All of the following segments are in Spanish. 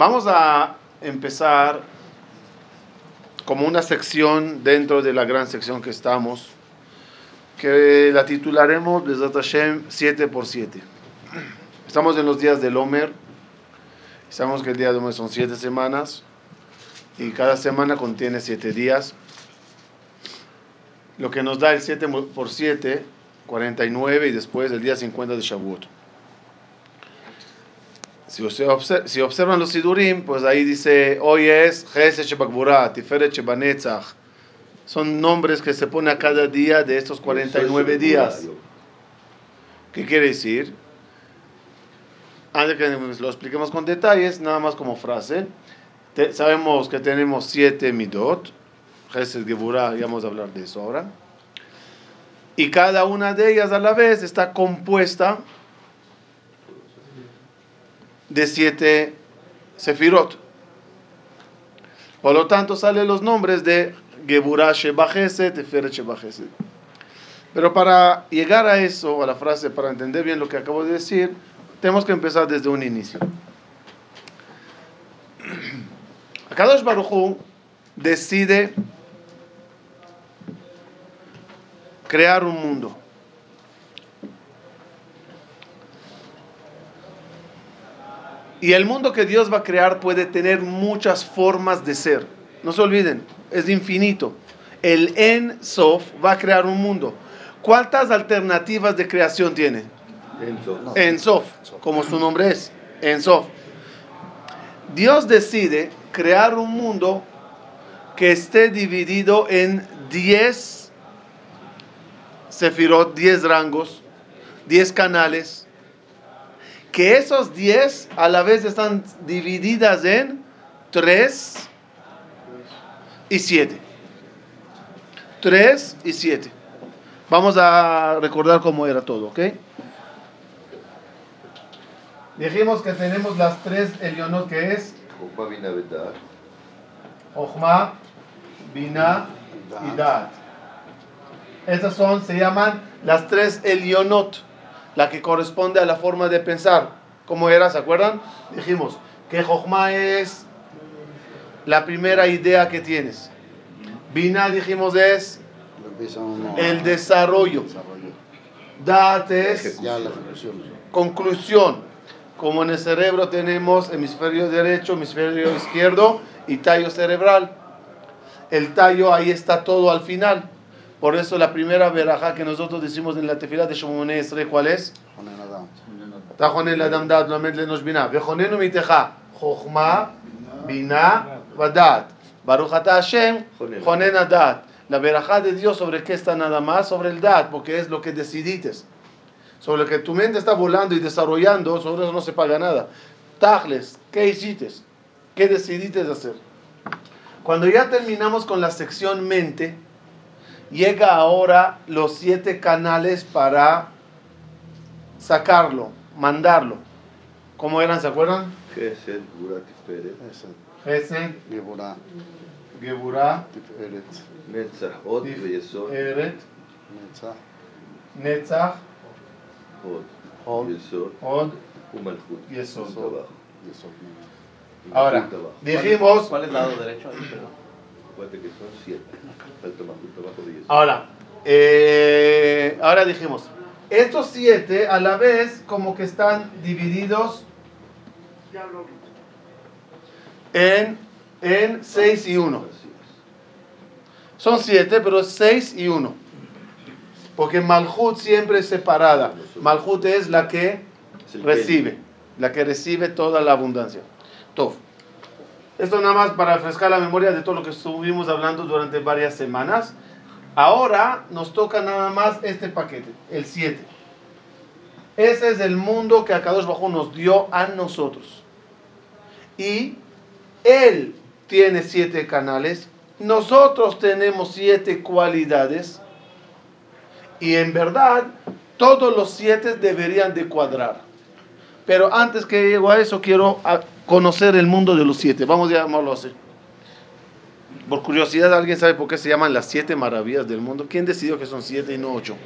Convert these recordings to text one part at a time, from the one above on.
Vamos a empezar como una sección dentro de la gran sección que estamos, que la titularemos Besat Hashem 7 por 7. Estamos en los días del Homer, sabemos que el día de Homer son 7 semanas y cada semana contiene 7 días, lo que nos da el 7 por 7, 49 y después el día 50 de Shavuot. Si, si observan los Sidurim, pues ahí dice, hoy es Chesed Shebakbura, Tiferet Shebanetzach. Son nombres que se pone a cada día de estos 49 días. ¿Qué quiere decir? Antes que lo expliquemos con detalles, nada más como frase. sabemos que tenemos siete midot. Chesed Geburah, ya vamos a hablar de eso ahora. Y cada una de ellas a la vez está compuesta de siete sefirot. Por lo tanto, salen los nombres de Geburah Shebajeset, Teferet Shebajeset. Pero para llegar a eso, a la frase, para entender bien lo que acabo de decir, tenemos que empezar desde un inicio. Akadosh Baruchu decide crear un mundo. Y el mundo que Dios va a crear puede tener muchas formas de ser. No se olviden, es infinito. El En Sof va a crear un mundo. ¿Cuántas alternativas de creación tiene? En Sof, como su nombre es, En Sof. Dios decide crear un mundo que esté dividido en 10 sefirot, 10 rangos, 10 canales, que esos 10 a la vez están divididas en 3 y 7. 3 y 7. Vamos a recordar cómo era todo, ¿ok? Dijimos que tenemos las tres Elionot que es Ochma, Bina y Dat. Estas son, se llaman las tres Elionot la que corresponde a la forma de pensar. ¿Cómo era? ¿Se acuerdan? Dijimos que Jochma es la primera idea que tienes. Bina, dijimos, es el desarrollo. Date es conclusión. Como en el cerebro tenemos hemisferio derecho, hemisferio izquierdo y tallo cerebral. El tallo ahí está todo al final. Por eso la primera verajá que nosotros decimos en la tefila de Shomone Esre, ¿cuál es? Tajonen Adam Dad, Lamed Lenos Bina. Vejonenu miteja, Jochma, Bina, Vadat. Baruch Hashem, Jonen Adat. La verajá de Dios sobre qué está nada más, sobre el Dad, porque es lo que decidites. Sobre lo que tu mente está volando y desarrollando, sobre eso no se paga nada. Tajles, ¿qué hiciste? ¿Qué decidiste hacer? Cuando ya terminamos con la sección mente, llega ahora los siete canales para sacarlo, mandarlo. ¿Cómo eran? ¿Se acuerdan? Gesed, Gura, Tiferet. Gesed, Geburah. Geburah. Tiferet. Netzach, Od, Yesod. Eret. Ahora, dijimos. ¿Cuál es el lado derecho? ahí? Acuérdate que son siete. Falta Malchut abajo de Yesod. Ahora, eh, ahora dijimos. Estos siete a la vez como que están divididos en, en 6 y 1. Así es. Son siete, pero 6 y 1. Porque Malhut siempre es separada. Malhut es la que recibe, la que recibe toda la abundancia. Tov. Esto nada más para refrescar la memoria de todo lo que estuvimos hablando durante varias semanas. Ahora nos toca nada más este paquete, el 7. Ese es el mundo que Akadosh Bajo nos dio a nosotros. Y Él tiene siete canales, nosotros tenemos siete cualidades. Y en verdad, todos los siete deberían de cuadrar. Pero antes que llego a eso, quiero a- conocer el mundo de los siete. Vamos a llamarlo así. Por curiosidad, ¿alguien sabe por qué se llaman las siete maravillas del mundo? ¿Quién decidió que son siete y no ocho?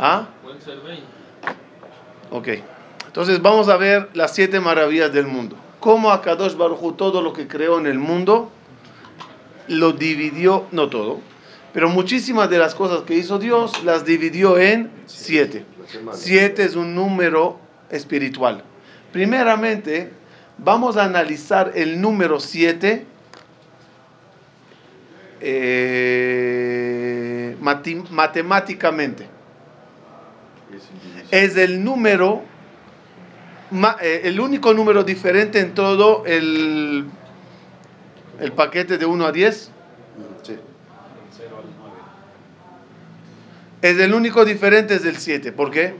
¿Ah? Pueden ser 20. Ok. Entonces vamos a ver las siete maravillas del mundo. Cómo Akadosh Baruj todo lo que creó en el mundo lo dividió, no todo, pero muchísimas de las cosas que hizo Dios las dividió en siete. Siete es un número espiritual. Primeramente, vamos a analizar el número siete eh, matemáticamente. Es el número, eh, el único número diferente en todo el, el paquete de 1 a 10. Es el único diferente es del 7. ¿Por qué?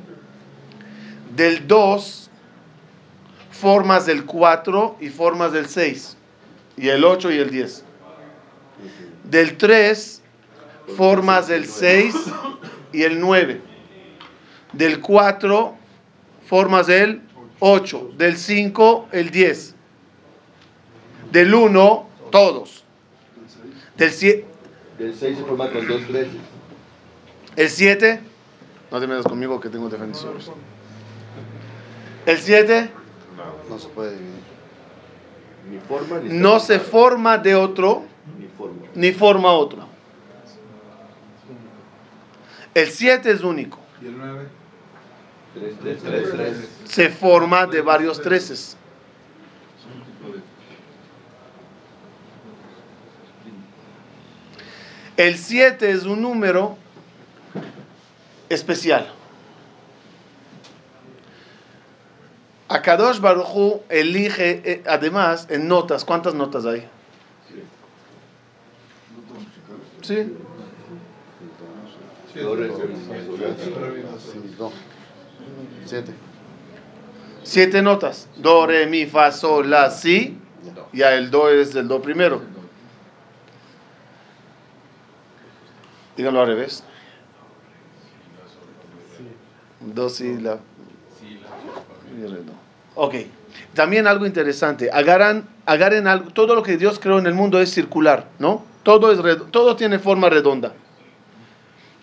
Del 2 formas del 4 y formas del 6. Y el 8 y el 10. Del 3 formas del 6 y el 9. Del 4 formas del 8. Del 5 el 10. Del 1 todos. Del 7. Del 6 se forma con 2 13. El 7, no te metas conmigo que tengo defensores. El 7, no, se puede dividir. Ni forma, ni no se forma de otro, ni forma, ni forma otro. El 7 es único. ¿Y el 9? 3, 3, 3, 3. Se forma de varios treces. El 7 es un número especial. Akadosh Baruchu elige, eh, además, en notas, ¿cuántas notas hay? Sí. Siete. Siete notas. Do, re, mi, fa, sol, la, si. Ya el do es el do primero. Díganlo al revés. Dos y la. Ok. También algo interesante. Agarran, agarren algo. Todo lo que Dios creó en el mundo es circular, ¿no? Todo, es todo tiene forma redonda.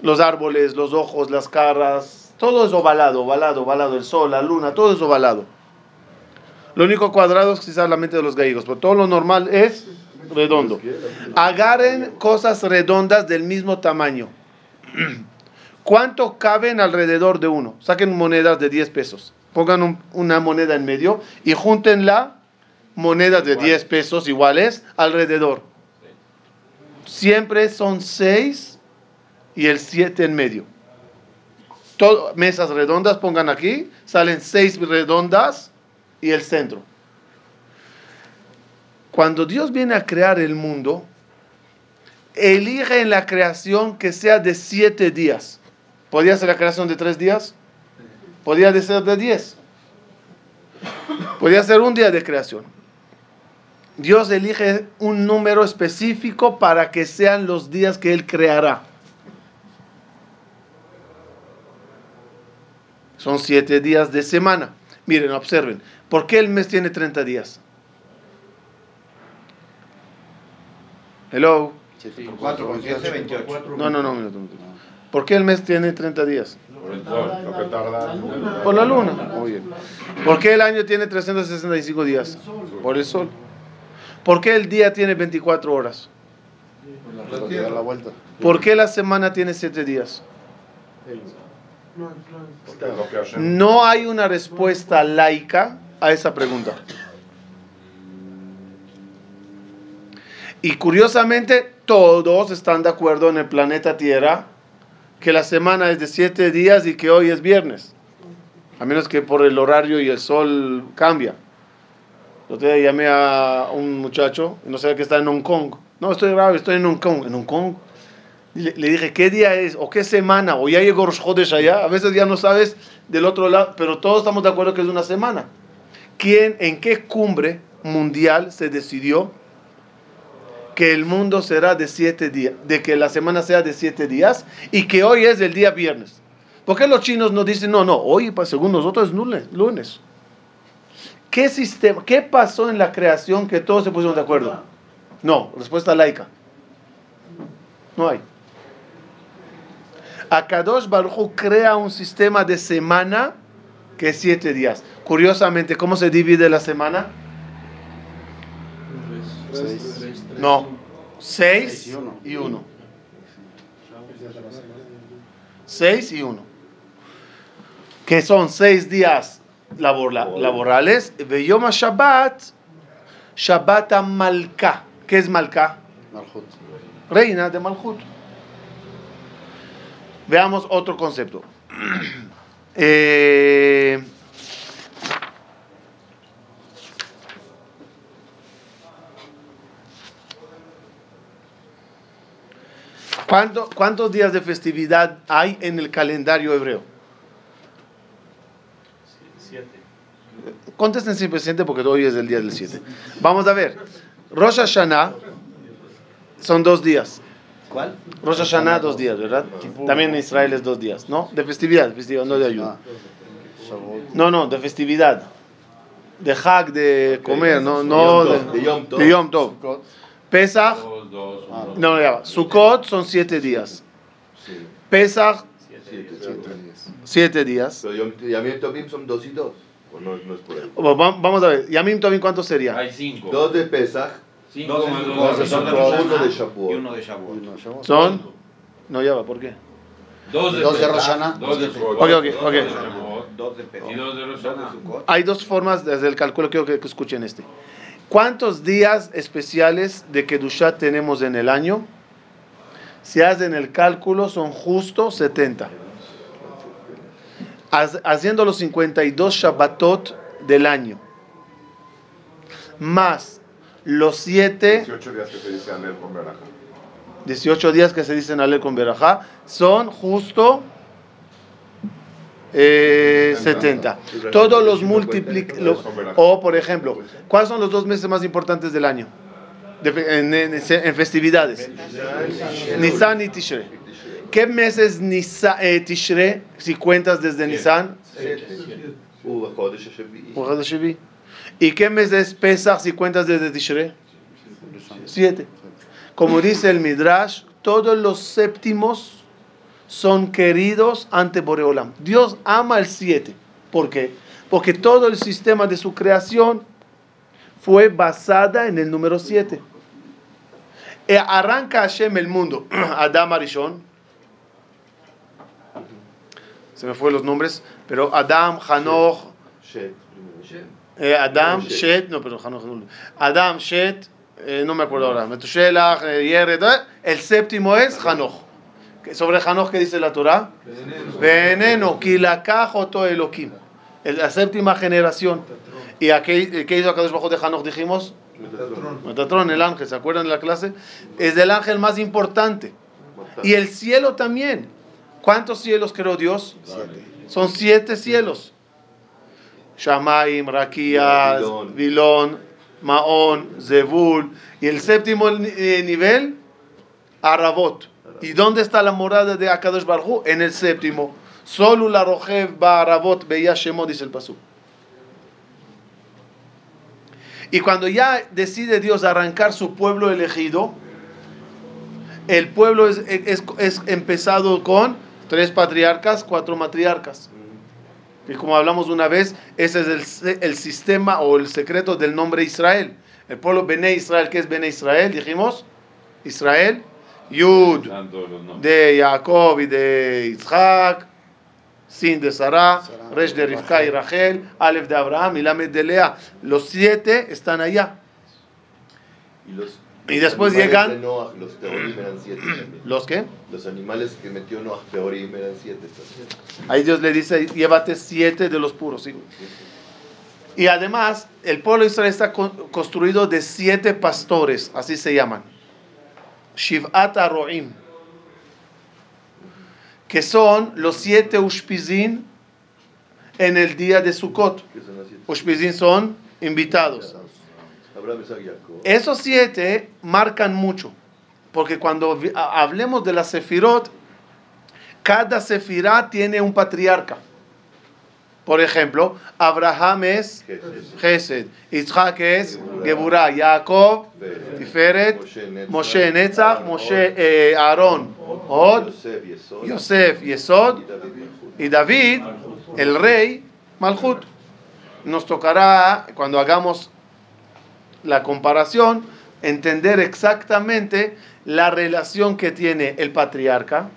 Los árboles, los ojos, las caras. Todo es ovalado, ovalado, ovalado. El sol, la luna, todo es ovalado. Lo único cuadrado es quizás la mente de los gallegos, pero todo lo normal es redondo. Agarren cosas redondas del mismo tamaño. ¿Cuánto caben alrededor de uno? Saquen monedas de 10 pesos. Pongan una moneda en medio y juntenla monedas de 10 pesos iguales alrededor. Siempre son 6 y el 7 en medio. Todo, mesas redondas pongan aquí, salen 6 redondas y el centro. Cuando Dios viene a crear el mundo, elige en la creación que sea de 7 días. ¿Podría ser la creación de tres días? Podría ser de diez. Podría ser un día de creación. Dios elige un número específico para que sean los días que Él creará. Son siete días de semana. Miren, observen. ¿Por qué el mes tiene 30 días? Hello. 28. No, no, no, no. ¿Por qué el mes tiene 30 días? Por el sol, lo que tarda. Por la luna. Muy bien. ¿Por qué el año tiene 365 días? Por el sol. ¿Por qué el día tiene 24 horas? ¿Por qué la semana tiene 7 días? No hay una respuesta laica a esa pregunta. Y curiosamente, todos están de acuerdo en el planeta Tierra que la semana es de siete días y que hoy es viernes. A menos que por el horario y el sol cambia. Yo te llamé a un muchacho, no sé que está en Hong Kong. No, estoy grave, estoy en Hong Kong. En Hong Kong. Le, dije, ¿qué día es? ¿O qué semana? ¿O ya llegó Rosh allá? A veces ya no sabes del otro lado, pero todos estamos de acuerdo que es una semana. ¿Quién, en qué cumbre mundial se decidió que el mundo será de siete días, de que la semana sea de siete días y que hoy es el día viernes. ¿Por qué los chinos nos dicen, no, no, hoy según nosotros es lunes? lunes? ¿Qué, sistema, ¿Qué pasó en la creación que todos se pusieron de acuerdo? No, respuesta laica. No hay. Akadosh Baruch crea un sistema de semana que es siete días. Curiosamente, ¿cómo se divide la semana? No, seis y uno. Seis y uno. Que son seis días labora- laborales. Veyoma Shabbat, Shabbat Malka. ¿Qué es Malka? Malchut. reina de Malhut. Veamos otro concepto. Eh, ¿cuánto- ¿Cuántos días de festividad hay en el calendario hebreo? Contesten sin presente porque hoy es el día del 7. Vamos a ver. Rosh Hashanah son dos días. ¿Cuál? Rosh Hashanah dos días, ¿verdad? También en Israel es dos días, ¿no? De festividad, festividad, no de ayuda. Shavuot. No, no, de festividad. De Hag, de comer, no, no de de Yom Tov. Sukkot. Pesach, Dos, dos, Ah. no, ya va. Sukkot son siete días. Sí, Pesach, siete, Siete siete. días. siete días. Pero Yom, Yom Tovim son dos y dos. O no, no es por ahí. Vamos a ver, Yamim Tovim, ¿cuánto sería? Hay cinco. Dos de Pesach, Cinco Dos de dos Sukkot, de Rosh uno de Shavuot. Y uno de Shavuot. Son, no, ya va, ¿por qué? Dos de Dos de Pesach, Rosh Hashanah. Dos de Sukkot. Ok, ok, ok. Dos de Pesach. Y dos de Rosh Dos de Hashanah. Sukkot. Hay dos formas desde el cálculo, quiero que escuchen este. ¿Cuántos días especiales de Kedushat tenemos en el año? Si hacen el cálculo, son justo 70. Haz- Haciendo los 52 Shabbatot del año, más los 7, 18 días que se dice Anel con Berajá. 18 días que se dicen Alel con Berajá, son justo eh, 70. Todos los multiplic... O, por ejemplo, ¿cuáles son los dos meses más importantes del año? En, en, festividades. Nisan y Tishrei. ¿Qué meses Nisa, eh, Tishrei si cuentas desde Nisan? ¿Y qué mes es Pesach si cuentas desde Tishrei? Siete. Como dice el Midrash, todos los séptimos son queridos ante Boreolam. Dios ama el siete. ¿Por qué? Porque todo el sistema de su creación fue basada en el número siete. E arranca Hashem el mundo. Adam Arishon. Se me fue los nombres, pero Adam, Hanoch, eh, Adam, Shet. No, pero Hanoch, no. Adam, Shet, eh, no me acuerdo ahora, Metushelach, eh, Yered, eh, el séptimo es Hanoch. Que Sobre Hanoch, ¿qué dice la Torah? Veneno, Kilakach Oto Elohim. Es La séptima generación. ¿Y a qué, qué hizo Akadosh Bajo de Hanoch? Dijimos, Metatron, el ángel, ¿se acuerdan de la clase? Es el ángel más importante. Y el cielo también. ¿Cuántos cielos creó Dios? Son siete cielos. Shamaim, Raquías, Vilón. Maón, Zebul. Y el séptimo eh, nivel, Arabot. ¿Y dónde está la morada de Akadosh Barhu? En el séptimo. Solo la Rojev ba Arabot veía Shemot, dice el pasú. Y cuando ya decide Dios arrancar su pueblo elegido, el pueblo es, es- es empezado con tres patriarcas, cuatro matriarcas. Y como hablamos una vez, ese es el, el sistema o el secreto del nombre Israel. El pueblo Bene Israel, ¿qué es Bene Israel? Dijimos, Israel, Yud de Jacob y de Isaac, Sin de Sarah, Resh de Rivka y Rachel, Aleph de Abraham y Lamed de Lea. Los siete están allá. Y, los, Y los después llegan- de Noah, los teorim eran siete también. ¿Los qué? Los animales que metió Noah, teorim eran siete también. Ahí Dios le dice, llévate siete de los puros. ¿sí? Y además, el pueblo de Israel está con- construido de siete pastores, así se llaman. Shiv'at Aroim. Que son los siete Ushpizin en el día de Sukkot. Ushpizin son invitados. Esos siete marcan mucho, porque cuando hablemos de la Sefirot, cada Sefirá tiene un patriarca. Por ejemplo, Abraham es. Gesed, Isaac es Geburah, Jacob, Tiferet, Moshe Netzach, Moshe eh, Aarón, Od, Yosef, Yesod. Y David, Malchut. el rey, Malhut. Nos tocará, cuando hagamos la comparación, entender exactamente la relación que tiene el patriarca,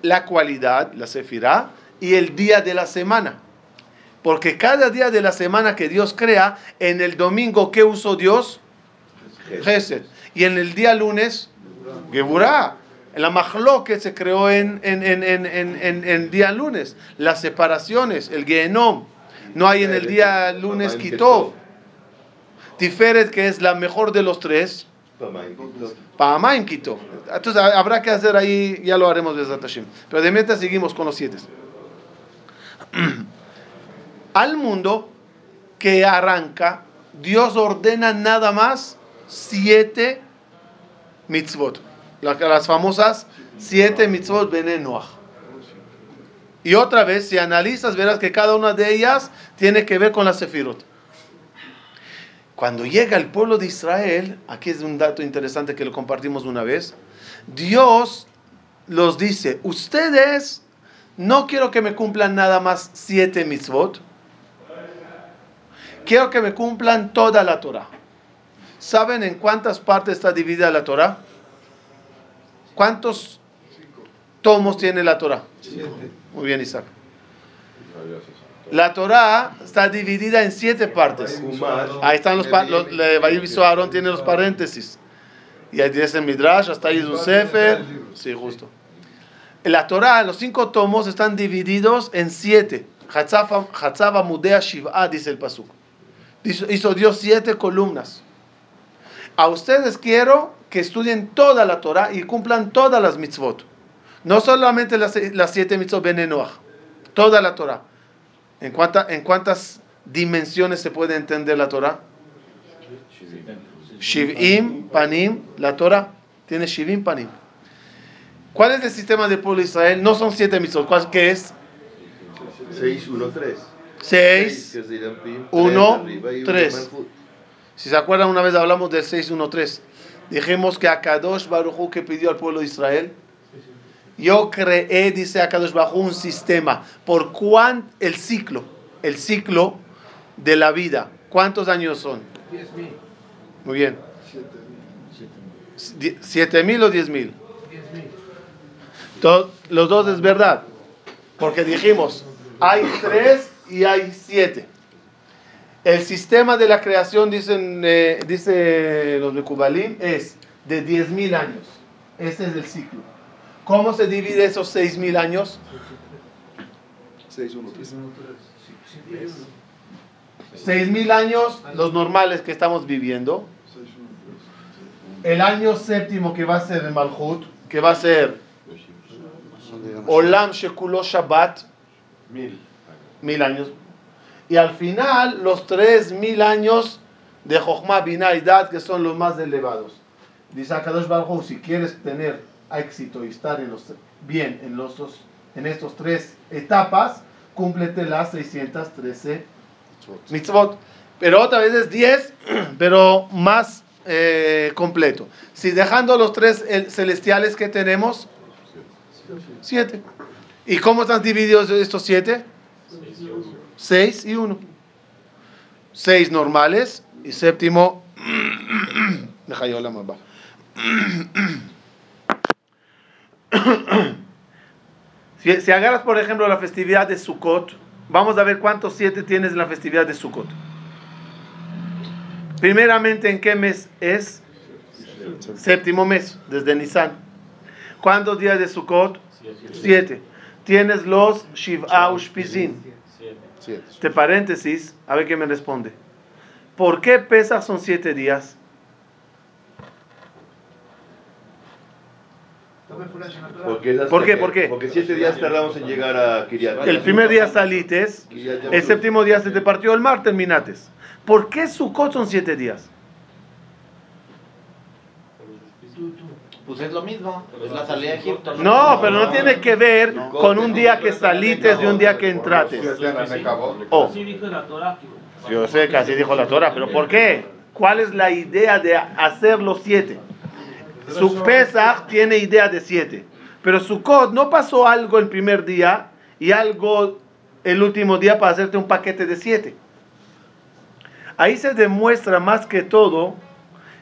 la cualidad, la sefirá, y el día de la semana. Porque cada día de la semana que Dios crea, en el domingo, ¿qué usó Dios? Gesed. Y en el día lunes, Geburah. En la Mahlo que se creó en, en, en, en, en día lunes. Las separaciones, el Gehenom. No hay en el día lunes Kitov. Tiferet, que es la mejor de los tres. Pamaim Kitov. Entonces habrá que hacer ahí, ya lo haremos de Zatashim. Pero de mientras seguimos con los siete. Al mundo que arranca, Dios ordena nada más siete mitzvot. Las famosas siete mitzvot Benenoach. Y otra vez, si analizas, verás que cada una de ellas tiene que ver con la Sefirot. Cuando llega el pueblo de Israel, aquí es un dato interesante que lo compartimos una vez, Dios los dice, ustedes no quiero que me cumplan nada más siete mitzvot, quiero que me cumplan toda la Torah. ¿Saben en cuántas partes está dividida la Torah? ¿Cuántos tomos tiene la Torah? Muy bien, Isaac. La Torah está dividida en siete partes. Ahí están los, Aarón tiene los paréntesis. Y ahí dice el Midrash, hasta ahí es un Sefer. Sí, justo. La Torah, los cinco tomos están divididos en siete. Hatzava Mudea Shiv'a, dice el Pasuk. Hizo Dios siete columnas. A ustedes quiero que estudien toda la Torah y cumplan todas las mitzvot. No solamente las, siete mitzvot Benenoach, toda la Torah. ¿En, ¿En cuántas dimensiones se puede entender la Torah? Shivim, Panim, la Torah tiene Shivim, Panim. ¿Cuál es el sistema del pueblo de Israel? No son siete misos. ¿Cuál qué es? 6, 1, 3. 6, 1, 3. Si se acuerdan, una vez hablamos del 6, 1, 3. Dijimos que Akadosh Baruchu que pidió al pueblo de Israel. Yo creé, dice Akadosh Baruchu, un sistema. ¿Por cuánto? El ciclo. El ciclo de la vida. ¿Cuántos años son? 10.000. Muy bien. ¿7.000 o 10.000? Los dos es verdad. Porque dijimos, hay tres y hay siete. El sistema de la creación, dicen, eh, dice los de Kubalim, es de 10.000 años. Este es el ciclo. ¿Cómo se divide esos 6.000 años? 6.000 años, los normales que estamos viviendo. El año séptimo que va a ser el Malhut, que va a ser Olam Shekulo Shabbat. Mil. Mil años y al final los tres mil años de Jochma, Binah y Dad, que son los más elevados. Dice Akadosh Baruch si quieres tener éxito y estar en los, bien en, los en estos tres etapas, cúmplete las 613 mitzvot. Pero otra vez es 10, pero más eh, completo. Si dejando los tres celestiales que tenemos, 7. ¿Y cómo están divididos estos 7? 6 y 1. 6 normales y séptimo. Yo la. Si, agarras, por ejemplo, la festividad de Sukkot, vamos a ver cuántos 7 tienes en la festividad de Sukkot. Primeramente, ¿en qué mes es? Séptimo mes, desde Nisan. ¿Cuántos días de Sukkot? 7. Tienes los Shiv'a Ushpizin este paréntesis, a ver qué me responde. ¿Por qué pesas son siete días? ¿Por qué? ¿Por qué? Porque siete días tardamos en llegar a Kiryat. El primer día salites, el séptimo día se te partió el mar, terminates. ¿Por qué Sukkot son siete días? Pues es lo mismo, es la salida de Egipto. No, pero no tiene que ver con un día que salites de un día que entrates. Oh. Yo sé que así dijo la Torah, pero ¿por qué? ¿Cuál es la idea de hacer los siete? Su Pesach tiene idea de siete, pero su Sukkot no pasó algo el primer día y algo el último día para hacerte un paquete de siete. Ahí se demuestra más que todo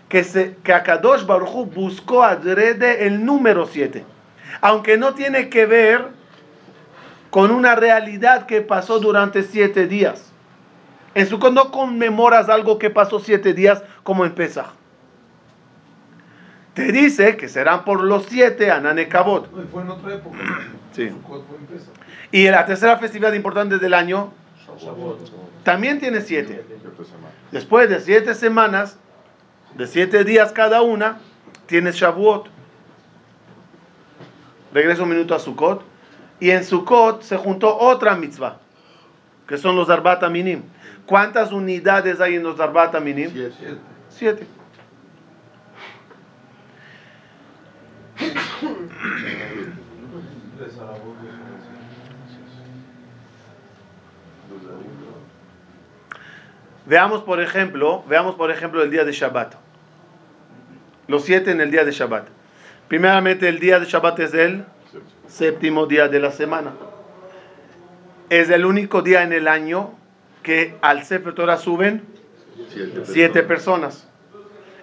que, se, que Akadosh Baruj buscó adrede el número 7. Aunque no tiene que ver con una realidad que pasó durante siete días. En su no conmemoras algo que pasó siete días como en Pesach. Te dice que serán por los siete Anane Kabot. No, y fue en otra época. Sí. Y la tercera festividad importante del año también tiene siete. Después de siete semanas, de siete días cada una, tienes Shavuot. Regreso un minuto a Sukkot. Y en Sukkot se juntó otra mitzvah, que son los Arbat Minim. ¿Cuántas unidades hay en los Arbat Minim? Siete. Siete. Veamos por ejemplo, veamos por ejemplo el día de Shabbat. Los siete en el día de Shabbat. Primeramente el día de Shabbat es el séptimo día de la semana. Es el único día en el año que al Sefer Torah suben Siete. siete personas.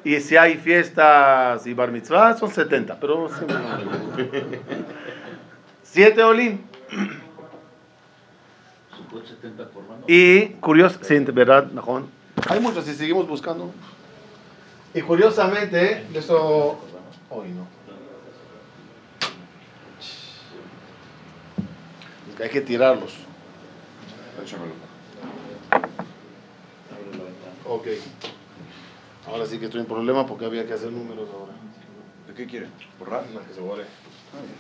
Y si hay fiestas y bar mitzvah son 70, pero siete olim. Sukkot 70 por mano. Y curioso, sí, verdad, Najón. Hay muchos y seguimos buscando. Y curiosamente, de eso hoy no. Es que hay que tirarlos. Échamelo. Ok. Ahora sí que estoy en problema porque había que hacer números ahora. ¿De qué quiere? ¿Borrar? Que se borre.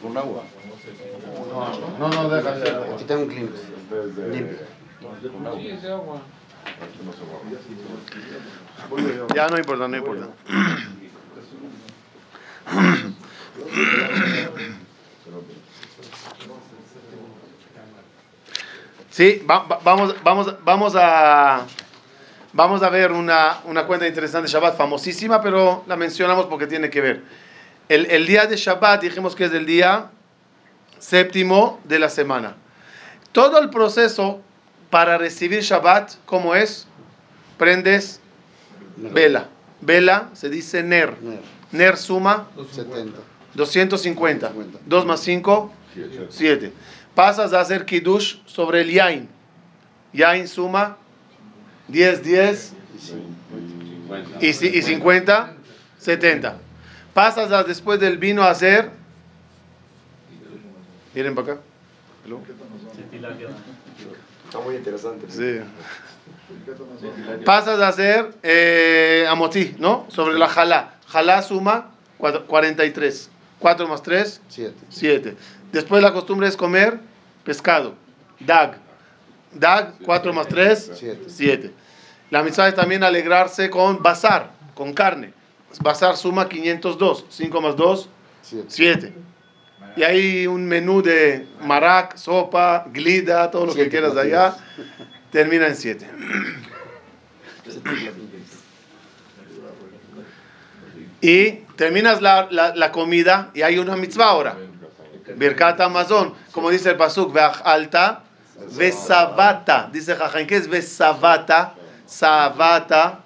Con agua. No, no, déjale. Aquí tengo un Kleenex. Desde. Con agua. Ya no importa, no importa. Sí, va- vamos, vamos, vamos a vamos a ver una, una cuenta interesante de Shabbat, famosísima, pero la mencionamos porque tiene que ver. El, el día de Shabbat dijimos que es el día séptimo de la semana. Todo el proceso para recibir Shabbat, ¿cómo es? Prendes vela. Vela se dice ner. Ner, Ner suma 70. 250. 250. 2 más 5, Siete. 7. Pasas a hacer kiddush sobre el yain. Yain suma 10, 10 50. y, y 50, 70. Pasas a, después del vino a hacer. Miren para acá. Está muy interesante. Sí. Pasas a hacer eh, amotí, ¿no? Sobre la jalá. Jalá suma cuatro- 43. 4 más 3, 7. 7. Después la costumbre es comer pescado. Dag. Dag, 4 más 3, Siete. 7. La mitzvah es también alegrarse con bazar, con carne. Bazar suma 502. 5 más 2, 7. 7. Y hay un menú de marac, sopa, glida, todo lo que Siete quieras allá. Termina en 7. Y terminas la, la- la comida y hay una mitzvah ahora. Birkat Amazon, como dice el Pasuk, alta, Vesavata. Dice Jajain, ¿qué es Vesavata? Savata.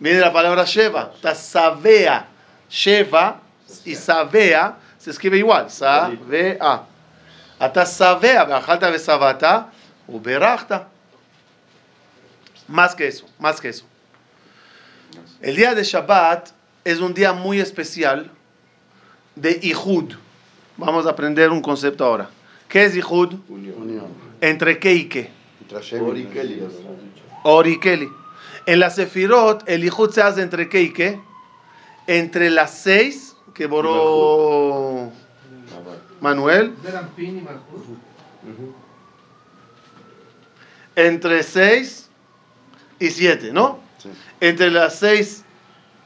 Viene la palabra Sheva. Tasavea. Sheva y Savea se escribe igual. Savea. Ata Savea, Beajalta Vesavata, Uberachta. Más que eso, más que eso. El día de Shabbat es un día muy especial de Ihud. Vamos a aprender un concepto ahora. ¿Qué es Ihud? Unión. ¿Entre qué y qué? Entre Hashem y Ori Kelly. Ori y Keli. En la Sefirot, el Ihud se hace entre qué y qué? Entre las seis que borró Manuel, entre seis y siete, ¿no? Sí. Entre las seis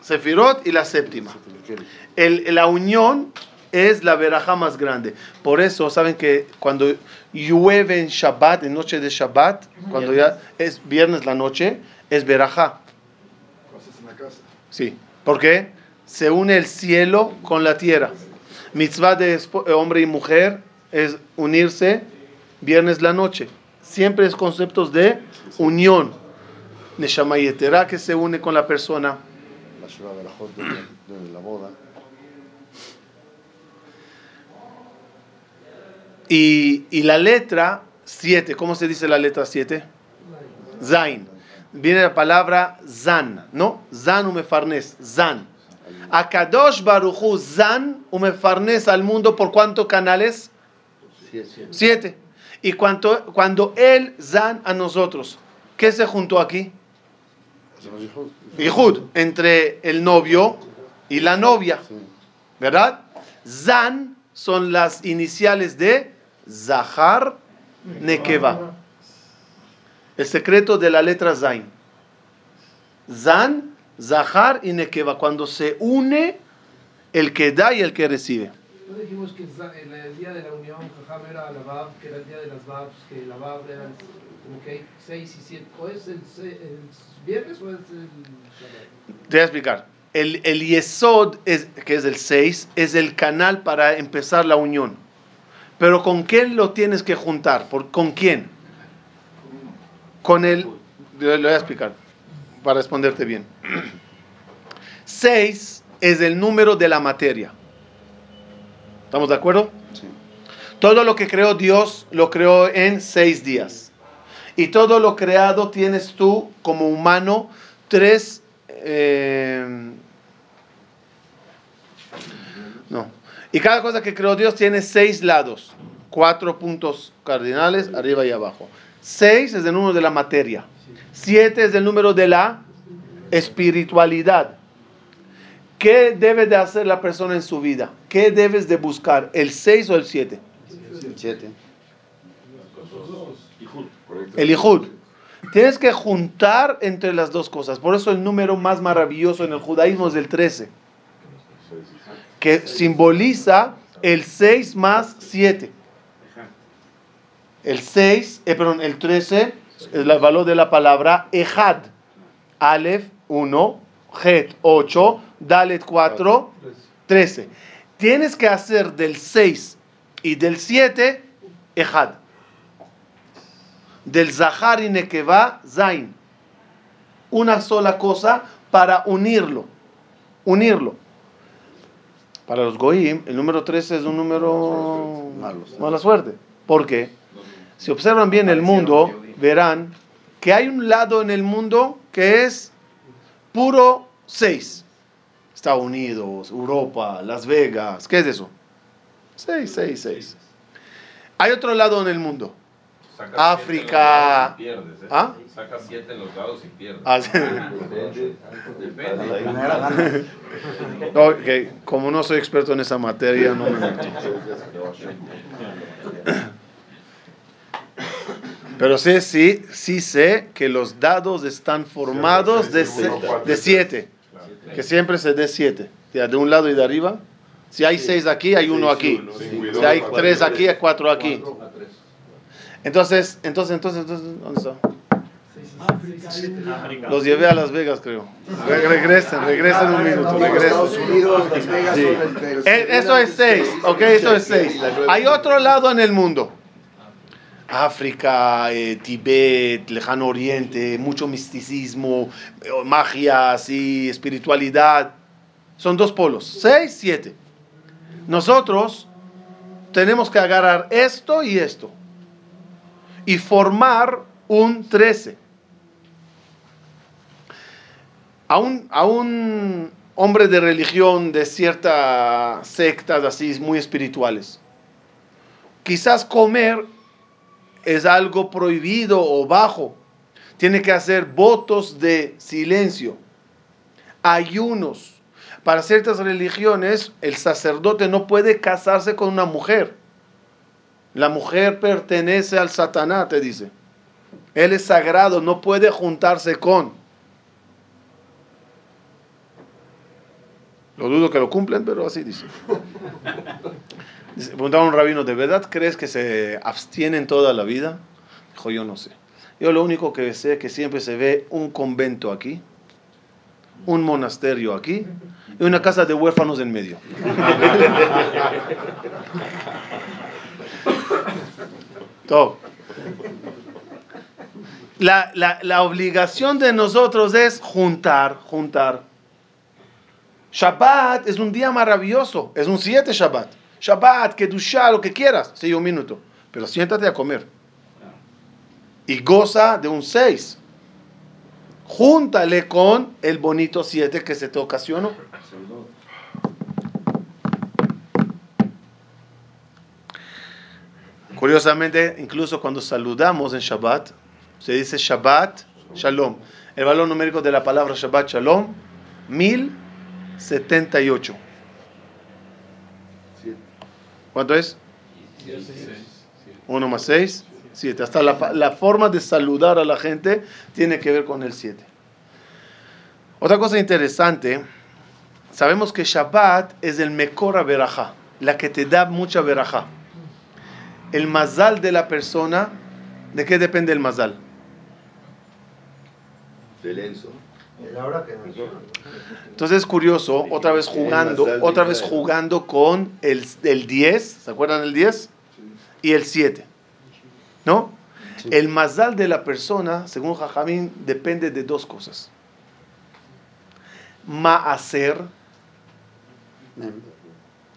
Sefirot y la séptima. El- la unión es la verajá más grande. Por eso, saben que cuando llueve en Shabbat, en noche de Shabbat, cuando ya es viernes la noche, es casa. Sí. ¿Por qué? Se une el cielo con la tierra. Mitzvah de eh, hombre y mujer es unirse viernes la noche. siempre es conceptos de unión. Neshama Yetera que se une con la persona. La de, de la boda. Y, y la letra 7, ¿cómo se dice la letra 7? Zain. Viene la palabra Zan, ¿no? Zan umefarnes, Zan. Akadosh Baruchu Zan umefarnes al mundo por cuántos canales? Siete. Siete. Y cuando, cuando él Zan a nosotros, ¿qué se juntó aquí? Yehud, entre el novio y la novia. ¿verdad? Zan son las iniciales de Zahar Nekeva. El secreto de la letra Zain. Zan, Zahar y Nekeva. Cuando se une el que da y el que recibe. No dijimos que el, día de la unión, Jajam era la Bab, que era el día de las Babs, que la Bab era como que hay 6 y 7. ¿O es el, el viernes o es el? Te voy a explicar. El, el Yesod, es, que es el 6, es el canal para empezar la unión. Pero ¿con quién lo tienes que juntar? ¿Por, ¿Con quién? Con el... Le voy a explicar para responderte bien. 6 es el número de la materia. ¿Estamos de acuerdo? Sí. Todo lo que creó Dios lo creó en seis días. Y todo lo creado tienes tú como humano tres... eh, no. Y cada cosa que creó Dios tiene seis lados. Cuatro puntos cardinales, arriba y abajo. Seis es el número de la materia. Siete es el número de la espiritualidad. ¿Qué debe de hacer la persona en su vida? ¿Qué debes de buscar? ¿El 6 o el 7? Siete. El Ijud. Tienes que juntar entre las dos cosas. Por eso el número más maravilloso en el judaísmo es el 13. Que simboliza el 6 más 7. El 6, eh, perdón, el 13 es el valor de la palabra Ejad. Aleph 1, Het 8, Dalet 4, 13. Tienes que hacer del 6 y del 7 Ejad. Del Zahar y Nekeva, Zain. Una sola cosa para unirlo. Unirlo. Para los Goim, el número 13 es un número Malo. mala suerte. ¿Por qué? Si observan bien el mundo, verán que hay un lado en el mundo que es puro 6. Estados Unidos, Europa, Las Vegas. ¿Qué es eso? 6, 6, 6. Hay otro lado en el mundo. Sacas África. siete en los lados y pierdes, ¿eh? ¿Ah? Sacas siete en los lados y pierdes. Ah, sí. Depende. Ok, como no soy experto en esa materia, no me meto. Pero sí, sí, sí sé que los dados están formados de, se- de siete. Que siempre se dé siete. De un lado y de arriba. Si hay seis aquí, hay uno aquí. Si hay tres aquí, hay cuatro aquí. Entonces, entonces, entonces, entonces, ¿dónde está? Los llevé a Las Vegas, creo. Re- regresen, regresen un minuto, regresen. El- Eh, Eso es seis, ok, eso es seis. Hay otro lado en el mundo. África, eh, Tibet, Lejano Oriente, mucho misticismo, eh, magia, así, espiritualidad. Son dos polos, seis, siete. Nosotros tenemos que agarrar esto y esto y formar un 13. A un, a un hombre de religión de ciertas sectas así muy espirituales, quizás comer es algo prohibido o bajo. Tiene que hacer votos de silencio, ayunos. Para ciertas religiones, el sacerdote no puede casarse con una mujer. La mujer pertenece al Satanás, te dice. Él es sagrado, no puede juntarse con. Lo dudo que lo cumplen, pero así dice. Preguntaba un rabino, ¿de verdad crees que se abstienen toda la vida? Dijo, yo no sé. Yo lo único que sé es que siempre se ve un convento aquí, un monasterio aquí y una casa de huérfanos en medio. Todo. La, la- la obligación de nosotros es juntar, juntar. Shabbat es un día maravilloso, es un 7 Shabbat. Shabbat, Kedushá, lo que quieras, sí, un minuto. Pero siéntate a comer. Y goza de un 6. Júntale con el bonito 7 que se te ocasionó. Curiosamente, incluso cuando saludamos en Shabbat, se dice Shabbat Shalom. El valor numérico de la palabra Shabbat Shalom, 1078. Siete. ¿Cuánto es? 1 más 6, 7. Hasta la, la forma de saludar a la gente tiene que ver con el 7. Otra cosa interesante, sabemos que Shabbat es el Mekora Berajá, la que te da mucha Berajá. El mazal de la persona, ¿de qué depende el mazal? Del Enzo. Entonces es curioso, otra vez jugando, otra vez jugando con el, el 10, ¿se acuerdan del 10? Y el 7. ¿No? El mazal de la persona, según Jajamín, depende de dos cosas. Maaser,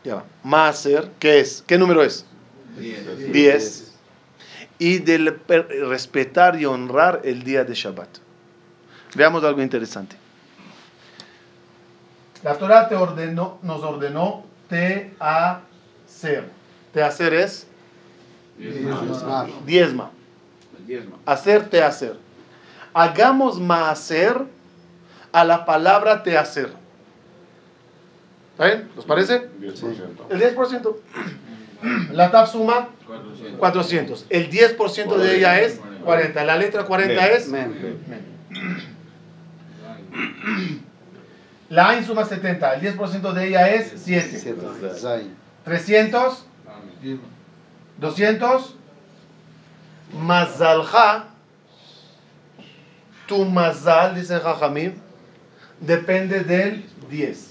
ya va, Maaser, ¿qué es? ¿Qué número es? 10. Y del per- respetar y honrar el día de Shabbat. Veamos algo interesante. La Torah te ordenó, nos ordenó te hacer. Te hacer es diezma. Hacer te hacer. Hagamos hacer a la palabra te hacer. ¿Está bien? ¿Los parece? 10%. El 10%. La tab suma 400. El 10% de ella es 40. La letra 40 es la Ain suma 70. El 10% de ella es 7. 300, 200, Mazalja, tu Mazal, dice Jajamim, depende del 10.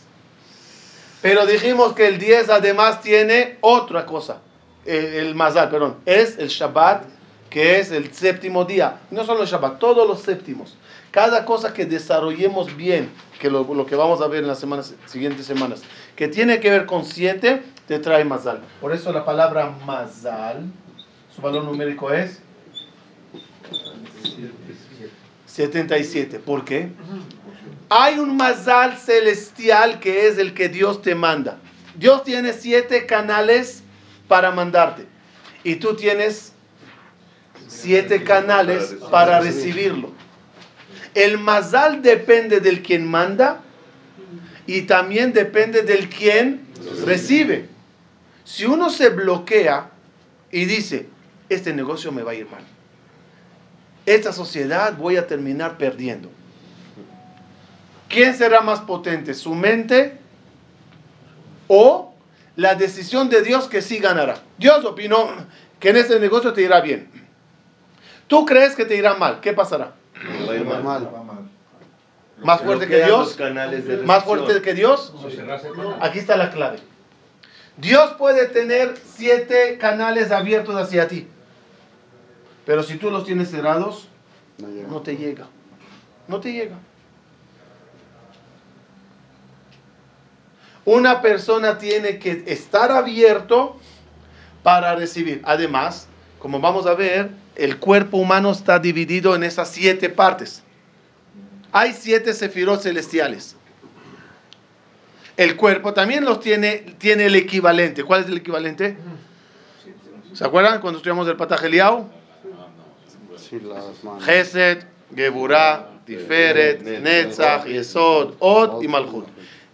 Pero dijimos que el 10 además tiene otra cosa. El, el Mazal, perdón, es el Shabbat, que es el séptimo día. No solo el Shabbat, todos los séptimos. Cada cosa que desarrollemos bien, que lo, que vamos a ver en las siguientes semanas, que tiene que ver con 7, te trae Mazal. Por eso la palabra Mazal, su valor numérico es 77. ¿Por qué? Hay un Mazal celestial que es el que Dios te manda. Dios tiene siete canales para mandarte. Y tú tienes siete canales para recibirlo. El Mazal depende del quien manda y también depende del quien recibe. Si uno se bloquea y dice, este negocio me va a ir mal, esta sociedad voy a terminar perdiendo. ¿Quién será más potente? ¿Su mente o la decisión de Dios que sí ganará? Dios opinó que en este negocio te irá bien. Tú crees que te irá mal. ¿Qué pasará? Va mal. ¿Más fuerte que Dios? ¿Más fuerte que Dios? Aquí está la clave. Dios puede tener siete canales abiertos hacia ti. Pero si tú los tienes cerrados, no te llega. No te llega. Una persona tiene que estar abierto para recibir. Además, como vamos a ver, el cuerpo humano está dividido en esas siete partes. Hay siete sefirot celestiales. El cuerpo también los tiene, tiene el equivalente. ¿Cuál es el equivalente? ¿Se acuerdan cuando estudiamos el Patajeliao? Gesed, Geburah, Tiferet, Netzach, Yesod, Od y Malchut.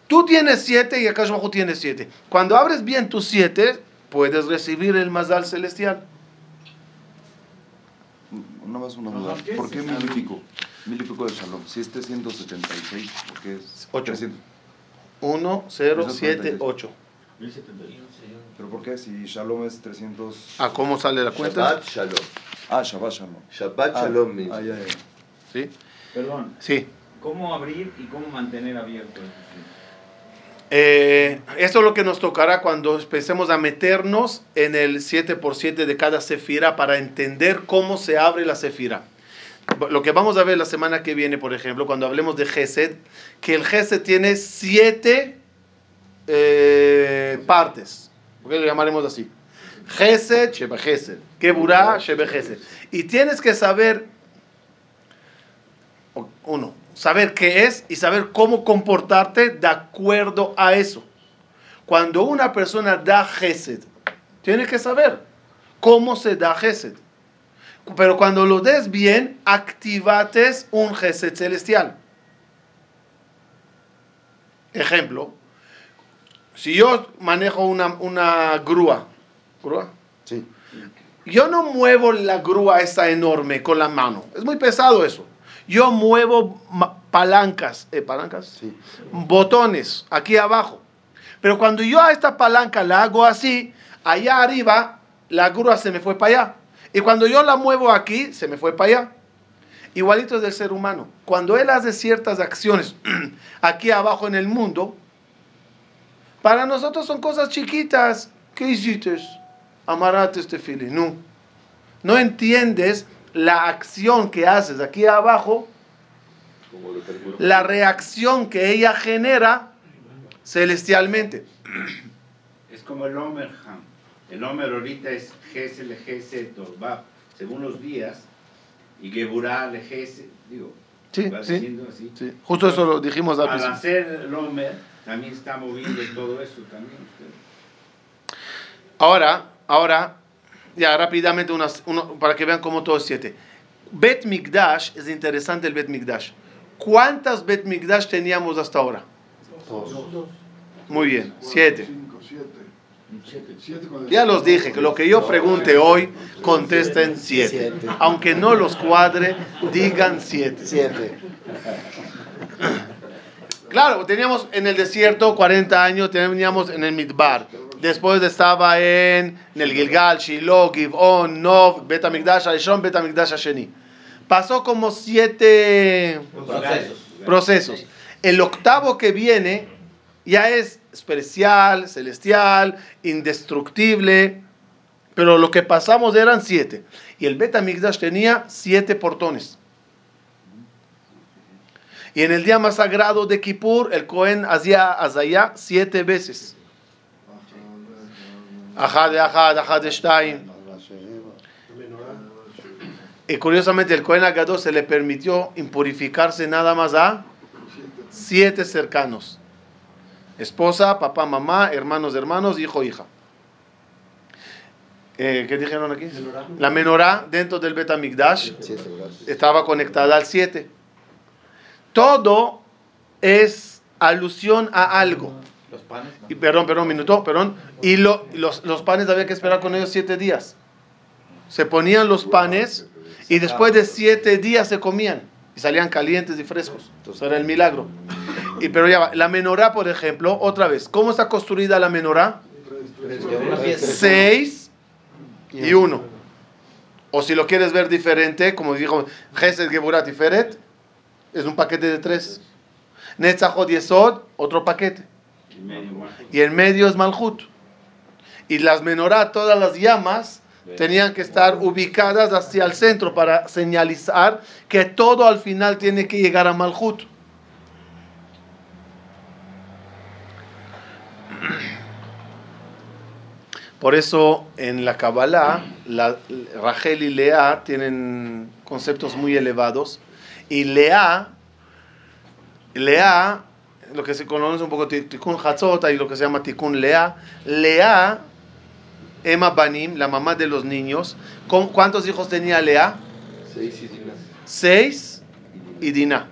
Tú tienes siete y Akash Bajú tiene siete. Cuando abres bien tus siete, puedes recibir el Mazal celestial. Una más una duda. ¿Por qué mil y pico? Mil y pico de Shalom. Si este es 176, ¿por qué es Ocho. 300? 1, 0, 7, 8. ¿Pero por qué? Si Shalom es 300... ¿A cómo sale la cuenta? Shabbat Shalom. Ah, Shabbat Shalom. Shabbat Ah, Shalom. Ah, ya, ya. ¿Sí? Perdón, Sí. ¿cómo abrir y cómo mantener abierto? Eh, esto es lo que nos tocará cuando empecemos a meternos en el 7 por 7 de cada sefira para entender cómo se abre la sefira. lo que vamos a ver la semana que viene, por ejemplo, cuando hablemos de Gesed, que el Gesed tiene siete eh, partes. ¿Por qué lo llamaremos así? Gesed, Sheba Gesed. Keburah, Shebe Gesed. Y tienes que saber, uno, saber qué es y saber cómo comportarte de acuerdo a eso. Cuando una persona da Gesed, tiene que saber cómo se da Gesed. Pero cuando lo des bien, activates un Gesed celestial. Ejemplo, si yo manejo una, una grúa, ¿grúa? Sí. Yo no muevo la grúa esa enorme con la mano. Es muy pesado eso. Yo muevo palancas, eh, palancas, Sí. botones aquí abajo. Pero cuando yo a esta palanca la hago así, allá arriba la grúa se me fue para allá. Y cuando yo la muevo aquí, se me fue para allá. Igualito es del ser humano. Cuando él hace ciertas acciones aquí abajo en el mundo, para nosotros son cosas chiquitas. ¿Qué hiciste? Amarate este fili. No. No entiendes la acción que haces aquí abajo, la reacción que ella genera celestialmente. Es como el Homer Ham. El Homer ahorita es Gesel, Gesed, va según los días, y Geburah, Gesed, digo, Sí, va sí, así. sí. Justo eso lo dijimos al Al principio. hacer el Homer, también está moviendo todo eso también. Ahora, ahora, ya rápidamente unas, uno, para que vean cómo todo es siete. Bet Mikdash, es interesante el Bet Mikdash. ¿Cuántas Bet Mikdash teníamos hasta ahora? Muy bien, siete. Cinco, siete. Siete con el- Ya los dije, que lo que yo pregunte hoy, contesten siete. Siete. Aunque no los cuadre, digan siete. Siete. Claro, teníamos en el desierto 40 años, teníamos en el Midbar. Después estaba en, el Gilgal, Shiloh, Givon, Nov, Betamigdash, Arishon, Betamigdash, Asheni. Pasó como siete Procesos. procesos. El octavo que viene ya es especial, celestial, indestructible, pero lo que pasamos eran siete. Y el Betamigdash tenía siete portones. Y en el día más sagrado de Kippur, el Cohen hacía azayá siete veces. Ajá de ajá, ajá de. Y curiosamente, el Cohen Agador se le permitió impurificarse nada más a siete cercanos: esposa, papá, mamá, hermanos, hermanos, hijo, hija. Eh, ¿Qué dijeron aquí? La menorá dentro del Betamigdash Siete estaba conectada al 7. Todo es alusión a algo. Los panes, perdón, perdón, un minuto, perdón. Y lo- los, los panes había que esperar con ellos siete días. Se ponían los panes y después de siete días se comían. Y salían calientes y frescos. Entonces era el milagro. Y, pero ya va, la menorá, por ejemplo, otra vez. ¿Cómo está construida la menorá? Seis y uno. O si lo quieres ver diferente, como dijo Gesed Geburat y Feret, es un paquete de tres. Netzachot Yesod, otro paquete. Y en medio es Malhut. Y las menorá, todas las llamas, tenían que estar ubicadas hacia el centro para señalizar que todo al final tiene que llegar a Malhut. Por eso en la Kabbalah, la, Rachel y Lea tienen conceptos muy elevados. Y Lea, Lea, lo que se conoce un poco ti- Tikkun Hatzot, y lo que se llama Tikkun Lea. Lea, Emma Banim, la mamá de los niños. ¿Con- ¿Cuántos hijos tenía Lea? Seis y diez. Seis y Dinah.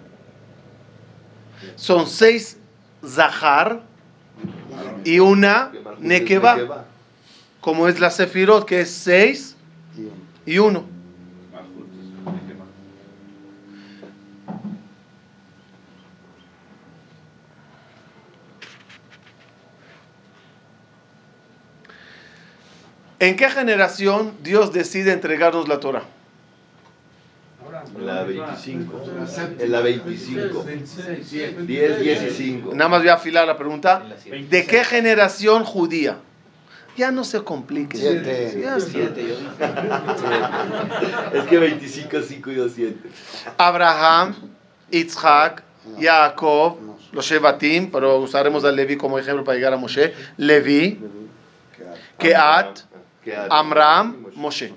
Son seis Zahar y una Nekeba. como es la Sefirot, que es seis Y uno. y uno. Más juntos. ¿qué más? ¿En qué generación Dios decide entregarnos la Torah? La 25. La séptima. En la 25. 10, 10 y 5. Nada más voy a afilar la pregunta. ¿De qué generación judía? Ya no se complique. Siete. Ya. Siete, yo dije. Es que 25, 5 y 2, 7. Abraham, Yitzhak, Jacob, los Shevatim, pero usaremos a Levi como ejemplo para llegar a Moshe. Levi, Keat, Amram, Moshe.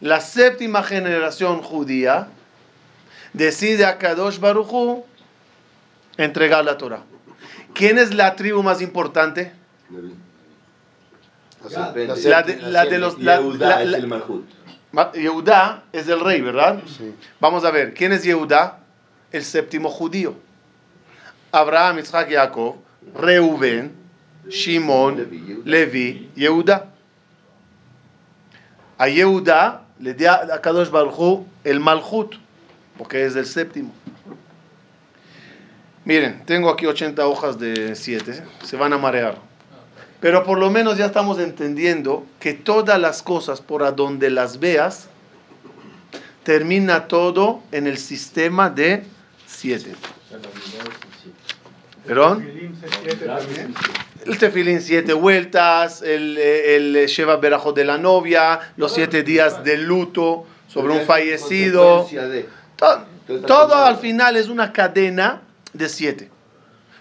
La séptima generación judía decide a Kadosh Baruchu entregar la Torah. ¿Quién es la tribu más importante? La de, la de los. La, la- la- Yehudá es el rey, ¿verdad? Sí. Vamos a ver, ¿quién es Yehudá? El séptimo judío. Abraham, Isaac, Jacob, Reuben, Shimon, Levi, Yehudá. A Yehudá le dio a Kadosh Baruj el Malhut, porque es el séptimo. Miren, tengo aquí 80 hojas de 7, se van a marear. Pero por lo menos ya estamos entendiendo que todas las cosas por a donde las veas, termina todo en el sistema de 7. ¿Perdón? El tefilín siete vueltas, el, el Sheva Berajot de la novia, los siete días de luto sobre un fallecido. To- Todo al final es una cadena de siete.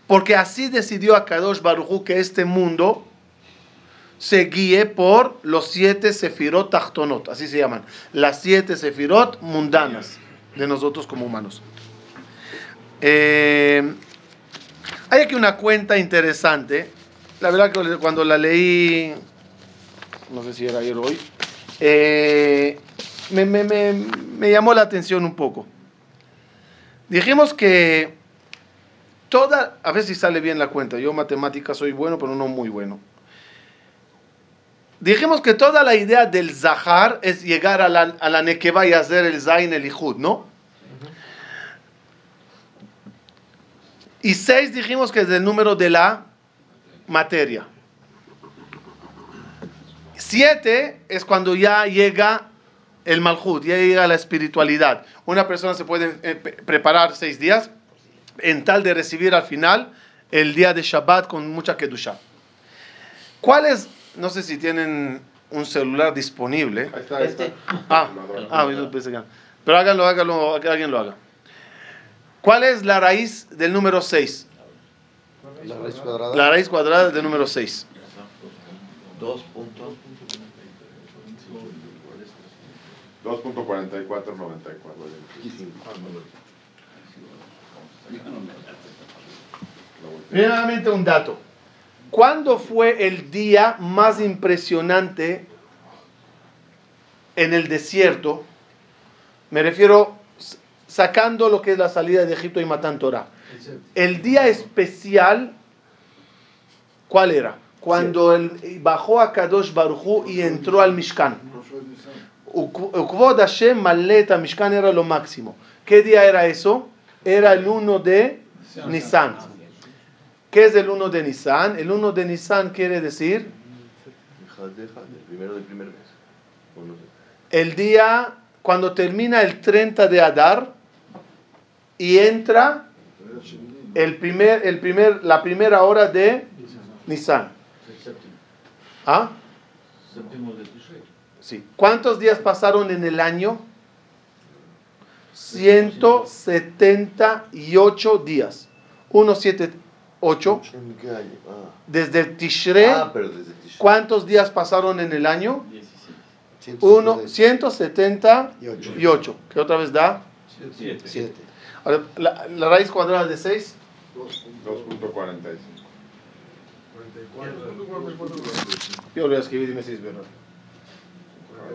Porque así decidió Akadosh Barujú que este mundo se guíe por los siete sefirot tachtonot, así se llaman. Las siete sefirot mundanas de nosotros como humanos. Eh, hay aquí una cuenta interesante. La verdad que cuando la leí, no sé si era ayer o hoy, eh, me, llamó la atención un poco. Dijimos que toda, a ver si sale bien la cuenta, yo matemática soy bueno, pero no muy bueno. Dijimos que toda la idea del Zahar es llegar a la, a la Nekeba y hacer el Zain, el Ihud, ¿no? Y seis dijimos que es el número de la materia. Siete es cuando ya llega el Malhut, ya llega la espiritualidad. Una persona se puede eh, pre- preparar seis días en tal de recibir al final el día de Shabbat con mucha Kedusha. ¿Cuál es? No sé si tienen un celular disponible. Ahí está, ahí está. Ah, ah, pero háganlo, háganlo, que alguien lo haga. ¿Cuál es la raíz del número 6? La raíz cuadrada. La raíz cuadrada del número 6. Dos puntos. 2.4494. Primeramente un dato. ¿Cuándo fue el día más impresionante en el desierto? Me refiero sacando lo que es la salida de Egipto y Matan Torah. El día especial, ¿cuál era? Cuando él bajó a Kadosh Baruchu y entró al Mishkan. Ukvod Hashem Maleta Mishkan era lo máximo. ¿Qué día era eso? Era el 1 de Nisan. ¿Qué es el 1 de Nisan? El 1 de Nisan quiere decir el día cuando termina el 30 de Adar y entra el primer, el primer, la primera hora de Nisan. ¿Ah? Sí. ¿Cuántos días pasaron en el año? 178 días. 178. ¿En qué año? Ah. Desde el. Ah, Tishrei. ¿Cuántos días pasaron en el año? 178. 1, 178. ¿Qué otra vez da? Siete. Ahora, la, la raíz cuadrada de 6. 2.45. Yo lo voy a escribir, dime si es verdad.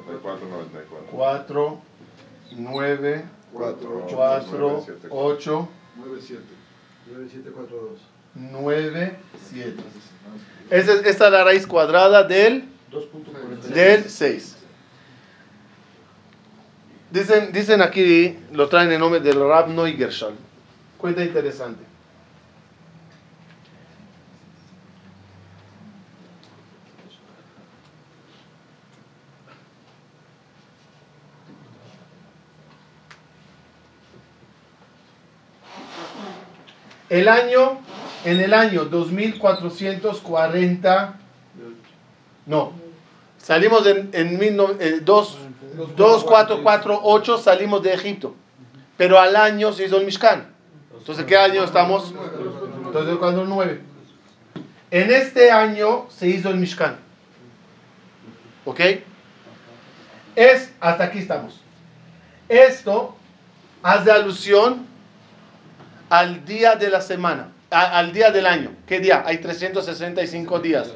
44, 94. 4, 9, 4, 4, 8, 9, 7. 9742. 9, 7. Esa es, esta es la raíz cuadrada del, 2.43. del 6. Dicen, dicen aquí, lo traen en nombre del Rab Neugershal. Cuenta interesante. El año, en el año 2448, No. Salimos en, en mil no- eh, dos- 2448 salimos de Egipto. Pero al año se hizo el Mishkan. Entonces, ¿qué año estamos? Entonces, cuando el 9. En este año se hizo el Mishkan. ¿Ok? Es, hasta aquí estamos. Esto hace alusión al día de la semana, a- al día del año. ¿Qué día? Hay 365 días.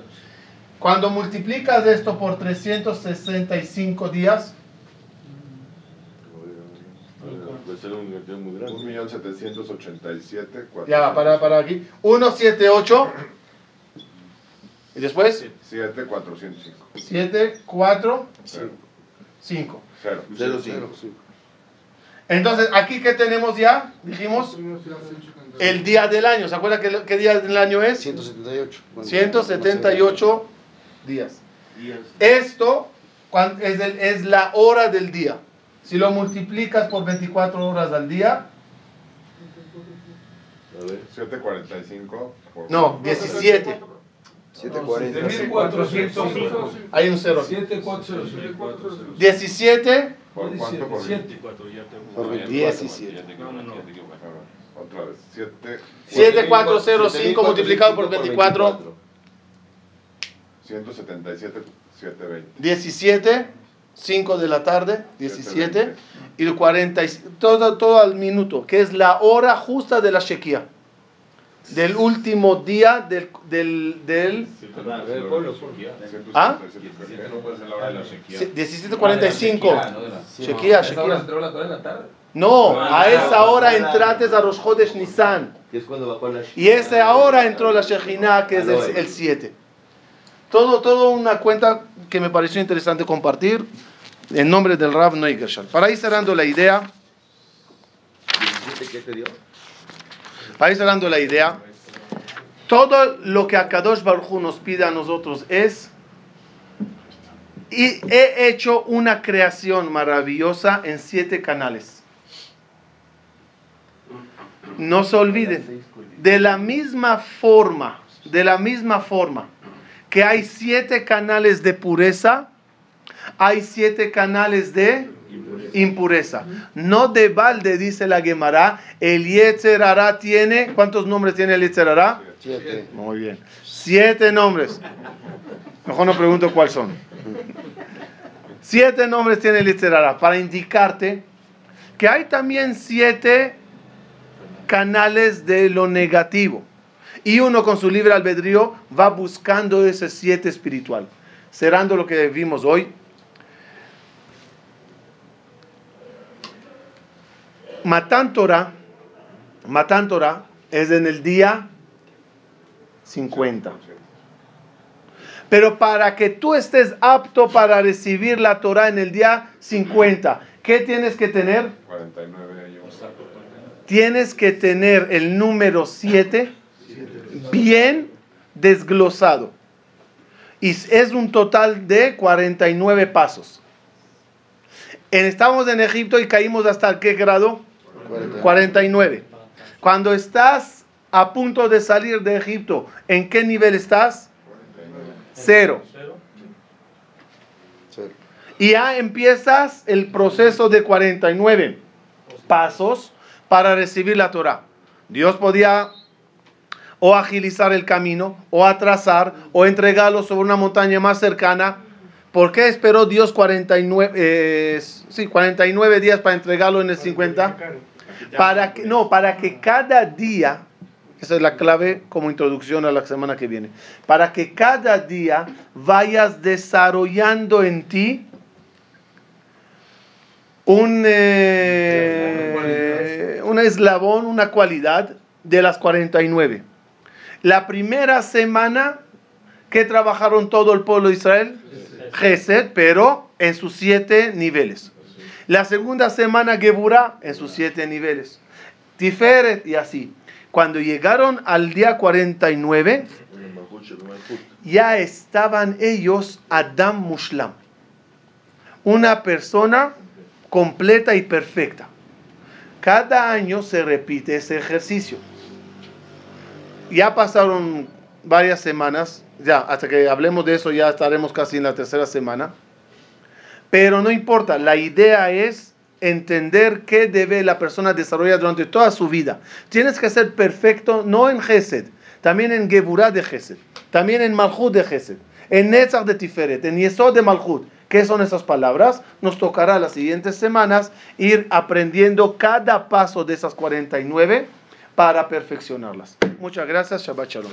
Cuando multiplicas esto por 365 días, Puede ser una cantidad muy grande. 1.787.400. ya para, para aquí. 178. Y después 7.405. 7, 4, Cero. 5. Cero. Cero, Cero, cinco. sí. Entonces, aquí que tenemos ya, dijimos, el día del año. ¿Se acuerda qué, qué día del año es? 178. Bueno, 178 días. Esto cuan- es, el- es la hora del día. Si lo multiplicas por 24 horas al día, A ver. 7.45. por- no, 17. 740. 1405. Hay un cero. aquí. 7405. 17 ¿Por cuánto? Por 7. Por 24. 17. A ver, Otra vez. 7. 7405 multiplicado por 24, 177. 720. 17, 5 de la tarde, 17, y el 40, y- todo, todo al minuto, que es la hora justa de la Shekia. Del último día del, del, del ¿Ah? 177. No puede ser la hora de la sequía. 1745. Shekia, Esa hora Shekia. entró la Torah en la tarde. No, a esa hora entrates a Rosh Chodesh Nisan. Y ese ahora entró la Shekhinah, que es el, el 7. Todo, todo una cuenta que me pareció interesante compartir en nombre del Rav Neugershal. Para ir cerrando la idea, para ir cerrando la idea, todo lo que Akadosh Baruj nos pide a nosotros es y he hecho una creación maravillosa en siete canales. No se olviden, de la misma forma, de la misma forma que hay siete canales de pureza, hay siete canales de impureza. No de balde, dice la Gemara, el Yetzer Hará tiene, ¿cuántos nombres tiene el Yetzer Hará? Siete. Muy bien. Siete nombres. Mejor no pregunto cuáles son. Siete nombres tiene el Yetzer Hará para indicarte que hay también siete canales de lo negativo. Y uno con su libre albedrío va buscando ese siete espiritual. Cerrando lo que vimos hoy. Matan Torah, Matan Torah es en el día 50. Pero para que tú estés apto para recibir la Torah en el día 50, ¿qué tienes que tener? 49 años. Tienes que tener el número 7 bien desglosado. Y es un total de 49 pasos. Estamos en Egipto y caímos hasta qué grado? 49. Cuando estás a punto de salir de Egipto, ¿en qué nivel estás? Cero. Cero. Y ya empiezas el proceso de 49 pasos para recibir la Torah. Dios podía o agilizar el camino, o atrasar, o entregarlo sobre una montaña más cercana. ¿Por qué esperó Dios 49, eh, sí, 49 días para entregarlo en el 50? Para que, no, para que cada día, esa es la clave como introducción a la semana que viene, para que cada día vayas desarrollando en ti un, eh, un eslabón, una cualidad de las 49. La primera semana que trabajaron todo el pueblo de Israel, Gesed, pero en sus siete niveles. La segunda semana Geburah en sus siete niveles. Tiferet y así. Cuando llegaron al día 49, ya estaban ellos Adam Mushlam. Una persona completa y perfecta. Cada año se repite ese ejercicio. Ya pasaron varias semanas, ya, hasta que hablemos de eso ya estaremos casi en la tercera semana. Pero no importa, la idea es entender qué debe la persona desarrollar durante toda su vida. Tienes que ser perfecto, no en Gesed, también en Geburah de Gesed, también en Malchut de Gesed, en Netzach de Tiferet, en Yesod de Malchut. ¿Qué son esas palabras? Nos tocará las siguientes semanas ir aprendiendo cada paso de esas 49 para perfeccionarlas. Muchas gracias, Shabbat Shalom.